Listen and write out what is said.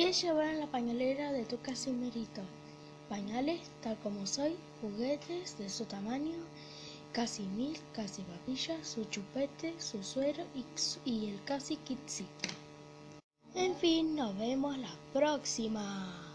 ¿Qué llevar en la pañalera de tu casimerito? Pañales tal como soy, juguetes de su tamaño, casi mil, casi papilla, su chupete, su suero y, y el casi kitsito. En fin, nos vemos la próxima.